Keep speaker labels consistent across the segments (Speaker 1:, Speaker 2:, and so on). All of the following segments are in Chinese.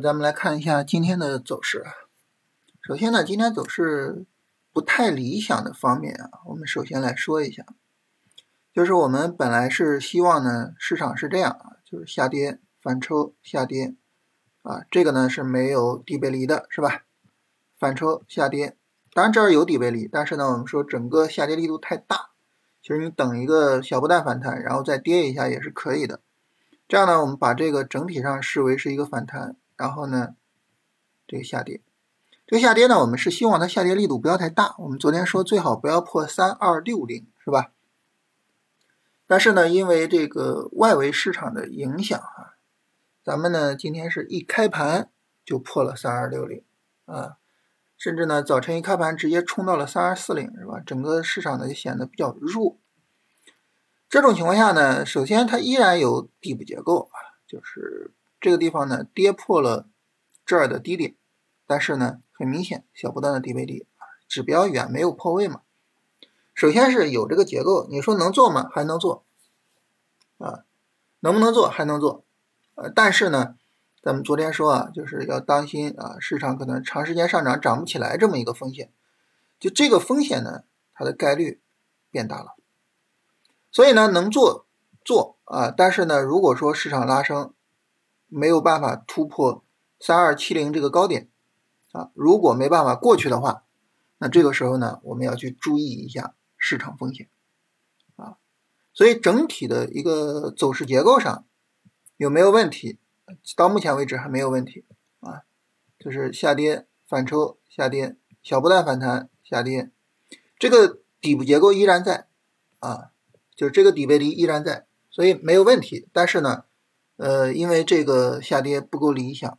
Speaker 1: 咱们来看一下今天的走势。首先呢，今天走势不太理想的方面啊，我们首先来说一下，就是我们本来是希望呢，市场是这样啊，就是下跌反抽下跌啊，这个呢是没有底背离的，是吧？反抽下跌，当然这儿有底背离，但是呢，我们说整个下跌力度太大，其实你等一个小波段反弹，然后再跌一下也是可以的。这样呢，我们把这个整体上视为是一个反弹，然后呢，这个下跌，这个下跌呢，我们是希望它下跌力度不要太大。我们昨天说最好不要破三二六零，是吧？但是呢，因为这个外围市场的影响啊，咱们呢今天是一开盘就破了三二六零啊，甚至呢早晨一开盘直接冲到了三二四零，是吧？整个市场呢就显得比较弱。这种情况下呢，首先它依然有底部结构啊，就是这个地方呢跌破了这儿的低点，但是呢很明显小波段的低背离啊，指标远没有破位嘛。首先是有这个结构，你说能做吗？还能做啊，能不能做？还能做，呃，但是呢，咱们昨天说啊，就是要当心啊，市场可能长时间上涨涨不起来这么一个风险，就这个风险呢，它的概率变大了。所以呢，能做做啊，但是呢，如果说市场拉升没有办法突破三二七零这个高点啊，如果没办法过去的话，那这个时候呢，我们要去注意一下市场风险啊。所以整体的一个走势结构上有没有问题？到目前为止还没有问题啊，就是下跌反抽下跌，小波段反弹下跌，这个底部结构依然在啊。就是这个底背离依然在，所以没有问题。但是呢，呃，因为这个下跌不够理想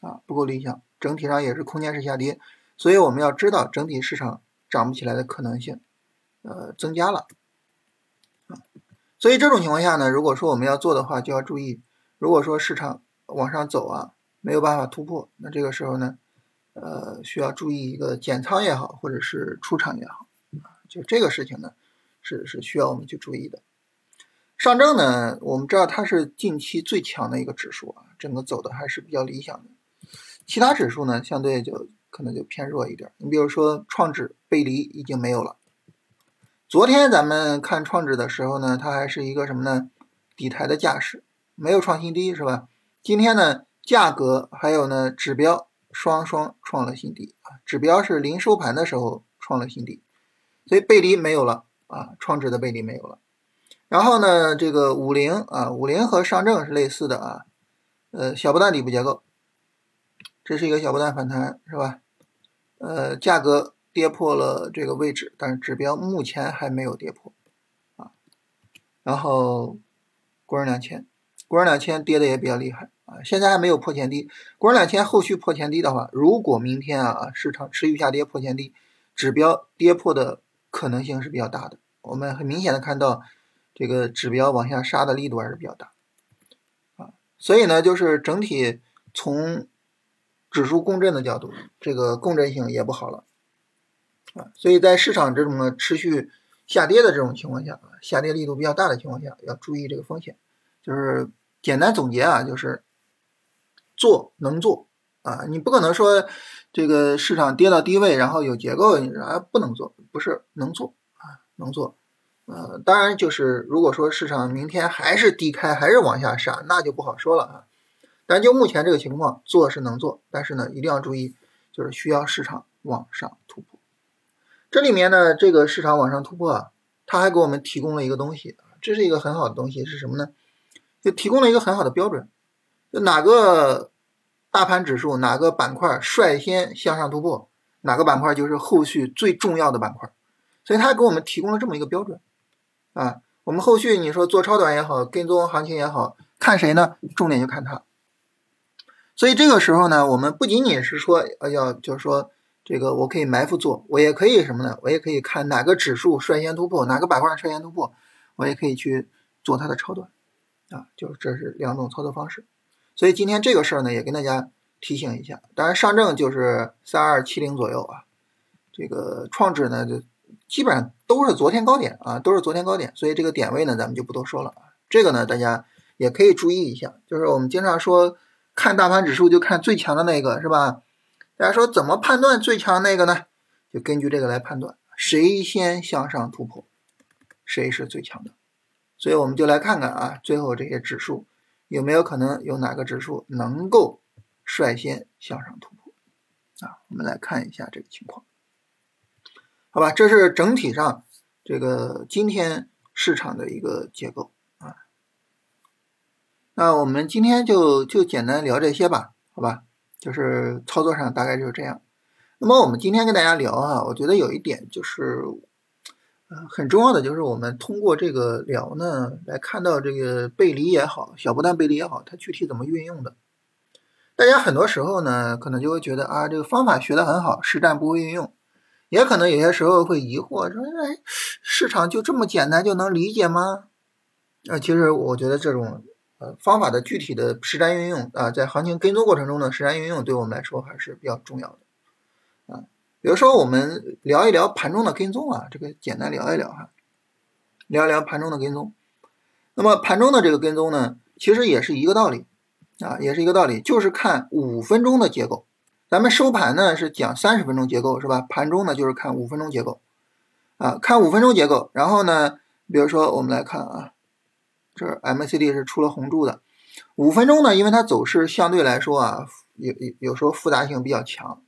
Speaker 1: 啊，不够理想，整体上也是空间式下跌，所以我们要知道整体市场涨不起来的可能性，呃，增加了啊。所以这种情况下呢，如果说我们要做的话，就要注意，如果说市场往上走啊，没有办法突破，那这个时候呢，呃，需要注意一个减仓也好，或者是出场也好啊，就这个事情呢。是是需要我们去注意的。上证呢，我们知道它是近期最强的一个指数啊，整个走的还是比较理想的。其他指数呢，相对就可能就偏弱一点。你比如说创指背离已经没有了。昨天咱们看创指的时候呢，它还是一个什么呢？底台的架势，没有创新低是吧？今天呢，价格还有呢指标双双创了新低啊，指标是临收盘的时候创了新低，所以背离没有了。啊，创指的背离没有了，然后呢，这个五零啊，五零和上证是类似的啊，呃，小波段底部结构，这是一个小波段反弹是吧？呃，价格跌破了这个位置，但是指标目前还没有跌破啊。然后国人两千，国人两千跌的也比较厉害啊，现在还没有破前低，国人两千后续破前低的话，如果明天啊市场持续下跌破前低，指标跌破的。可能性是比较大的，我们很明显的看到这个指标往下杀的力度还是比较大啊，所以呢，就是整体从指数共振的角度，这个共振性也不好了啊，所以在市场这种持续下跌的这种情况下啊，下跌力度比较大的情况下，要注意这个风险。就是简单总结啊，就是做能做啊，你不可能说。这个市场跌到低位，然后有结构，你说不能做，不是能做啊，能做。呃，当然就是如果说市场明天还是低开，还是往下杀，那就不好说了啊。但就目前这个情况，做是能做，但是呢，一定要注意，就是需要市场往上突破。这里面呢，这个市场往上突破啊，它还给我们提供了一个东西，这是一个很好的东西，是什么呢？就提供了一个很好的标准，就哪个。大盘指数哪个板块率先向上突破，哪个板块就是后续最重要的板块，所以它给我们提供了这么一个标准啊。我们后续你说做超短也好，跟踪行情也好，看谁呢？重点就看它。所以这个时候呢，我们不仅仅是说要就是说这个我可以埋伏做，我也可以什么呢？我也可以看哪个指数率先突破，哪个板块率先突破，我也可以去做它的超短啊。就是这是两种操作方式。所以今天这个事儿呢，也跟大家提醒一下。当然，上证就是三二七零左右啊，这个创指呢，就基本上都是昨天高点啊，都是昨天高点。所以这个点位呢，咱们就不多说了啊。这个呢，大家也可以注意一下。就是我们经常说，看大盘指数就看最强的那个是吧？大家说怎么判断最强那个呢？就根据这个来判断，谁先向上突破，谁是最强的。所以我们就来看看啊，最后这些指数有没有可能有哪个指数能够率先向上突破啊？我们来看一下这个情况，好吧？这是整体上这个今天市场的一个结构啊。那我们今天就就简单聊这些吧，好吧？就是操作上大概就是这样。那么我们今天跟大家聊啊，我觉得有一点就是。呃，很重要的就是我们通过这个聊呢，来看到这个背离也好，小波段背离也好，它具体怎么运用的。大家很多时候呢，可能就会觉得啊，这个方法学的很好，实战不会运用，也可能有些时候会疑惑说，哎，市场就这么简单就能理解吗？啊，其实我觉得这种呃方法的具体的实战运用啊，在行情跟踪过程中的实战运用，对我们来说还是比较重要的。啊比如说，我们聊一聊盘中的跟踪啊，这个简单聊一聊哈，聊一聊盘中的跟踪。那么盘中的这个跟踪呢，其实也是一个道理啊，也是一个道理，就是看五分钟的结构。咱们收盘呢是讲三十分钟结构是吧？盘中呢就是看五分钟结构啊，看五分钟结构。然后呢，比如说我们来看啊，这 MACD 是出了红柱的，五分钟呢，因为它走势相对来说啊，有有有时候复杂性比较强。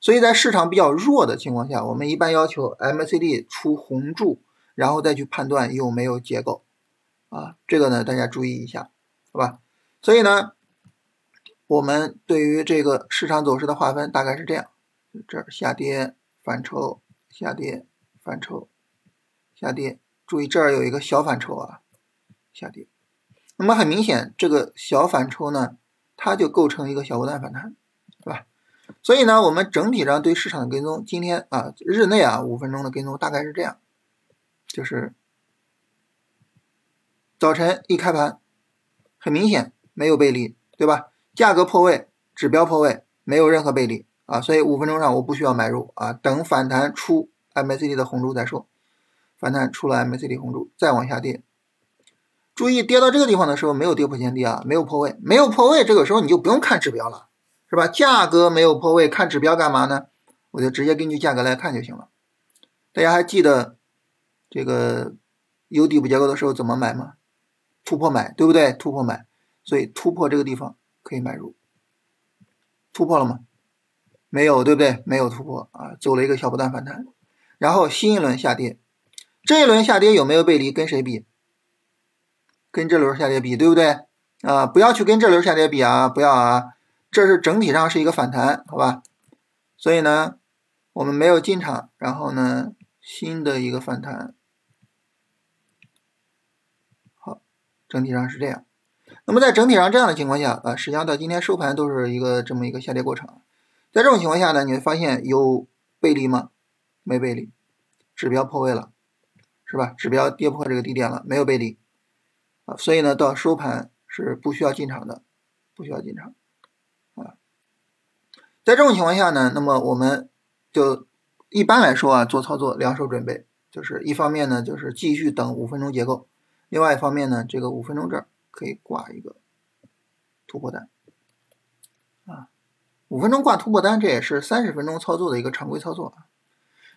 Speaker 1: 所以在市场比较弱的情况下，我们一般要求 MACD 出红柱，然后再去判断有没有结构啊，这个呢大家注意一下，好吧？所以呢，我们对于这个市场走势的划分大概是这样：这儿下跌反抽，下跌反抽，下跌，注意这儿有一个小反抽啊，下跌。那么很明显，这个小反抽呢，它就构成一个小波段反弹，对吧？所以呢，我们整体上对市场的跟踪，今天啊，日内啊五分钟的跟踪大概是这样，就是早晨一开盘，很明显没有背离，对吧？价格破位，指标破位，没有任何背离啊，所以五分钟上我不需要买入啊，等反弹出 MACD 的红柱再说，反弹出了 MACD 红柱再往下跌，注意跌到这个地方的时候没有跌破前低啊，没有破位，没有破位，这个时候你就不用看指标了。是吧？价格没有破位，看指标干嘛呢？我就直接根据价格来看就行了。大家还记得这个有底部结构的时候怎么买吗？突破买，对不对？突破买，所以突破这个地方可以买入。突破了吗？没有，对不对？没有突破啊，走了一个小波段反弹，然后新一轮下跌。这一轮下跌有没有背离？跟谁比？跟这轮下跌比，对不对？啊，不要去跟这轮下跌比啊，不要啊。这是整体上是一个反弹，好吧？所以呢，我们没有进场，然后呢，新的一个反弹，好，整体上是这样。那么在整体上这样的情况下啊，实际上到今天收盘都是一个这么一个下跌过程。在这种情况下呢，你会发现有背离吗？没背离，指标破位了，是吧？指标跌破这个低点了，没有背离啊，所以呢，到收盘是不需要进场的，不需要进场啊。在这种情况下呢，那么我们就一般来说啊，做操作两手准备，就是一方面呢就是继续等五分钟结构，另外一方面呢，这个五分钟这儿可以挂一个突破单啊，五分钟挂突破单，这也是三十分钟操作的一个常规操作啊。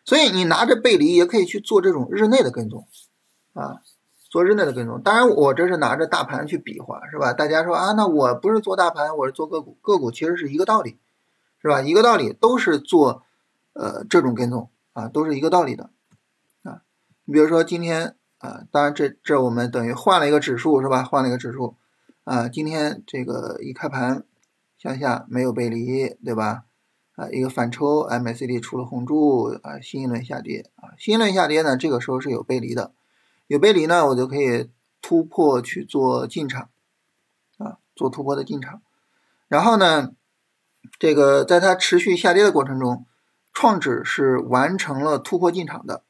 Speaker 1: 所以你拿着背离也可以去做这种日内的跟踪啊，做日内的跟踪。当然我这是拿着大盘去比划，是吧？大家说啊，那我不是做大盘，我是做个股，个股其实是一个道理。是吧？一个道理，都是做，呃，这种跟踪啊，都是一个道理的啊。你比如说今天啊，当然这这我们等于换了一个指数是吧？换了一个指数啊，今天这个一开盘向下没有背离，对吧？啊，一个反抽，MACD 出了红柱啊，新一轮下跌啊，新一轮下跌呢，这个时候是有背离的，有背离呢，我就可以突破去做进场啊，做突破的进场，然后呢？这个在它持续下跌的过程中，创指是完成了突破进场的，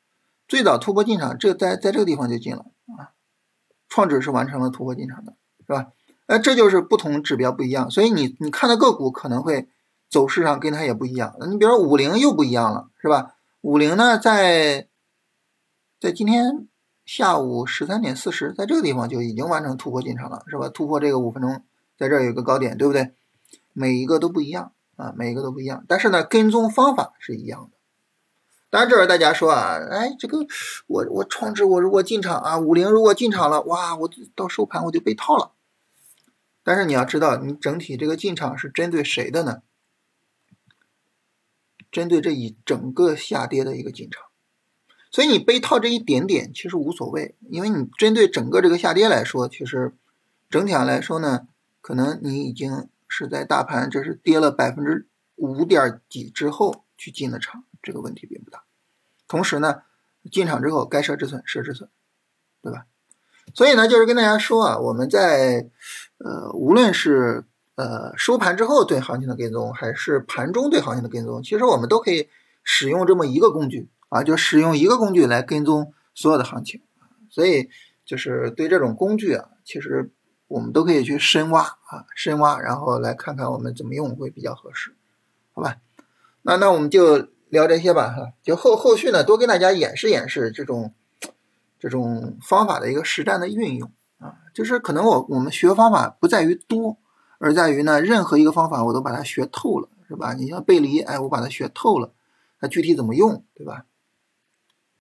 Speaker 1: 最早突破进场，这在在这个地方就进了啊，创指是完成了突破进场的，是吧？哎，这就是不同指标不一样，所以你你看的个股可能会走势上跟它也不一样。你比如说五零又不一样了，是吧？五零呢，在在今天下午十三点四十，在这个地方就已经完成突破进场了，是吧？突破这个五分钟，在这儿有个高点，对不对？每一个都不一样啊，每一个都不一样。但是呢，跟踪方法是一样的。当然，这儿大家说啊，哎，这个我我创智我如果进场啊，五零如果进场了，哇，我到收盘我就被套了。但是你要知道，你整体这个进场是针对谁的呢？针对这一整个下跌的一个进场，所以你被套这一点点其实无所谓，因为你针对整个这个下跌来说，其实整体上来说呢，可能你已经是在大盘这是跌了百分之五点几之后去进的场。这个问题并不大，同时呢，进场之后该设止损设止损，对吧？所以呢，就是跟大家说啊，我们在呃，无论是呃收盘之后对行情的跟踪，还是盘中对行情的跟踪，其实我们都可以使用这么一个工具啊，就使用一个工具来跟踪所有的行情。所以就是对这种工具啊，其实我们都可以去深挖啊，深挖，然后来看看我们怎么用会比较合适，好吧？那那我们就。聊这些吧，哈，就后后续呢，多跟大家演示演示这种这种方法的一个实战的运用啊，就是可能我我们学方法不在于多，而在于呢，任何一个方法我都把它学透了，是吧？你像背离，哎，我把它学透了，它具体怎么用，对吧？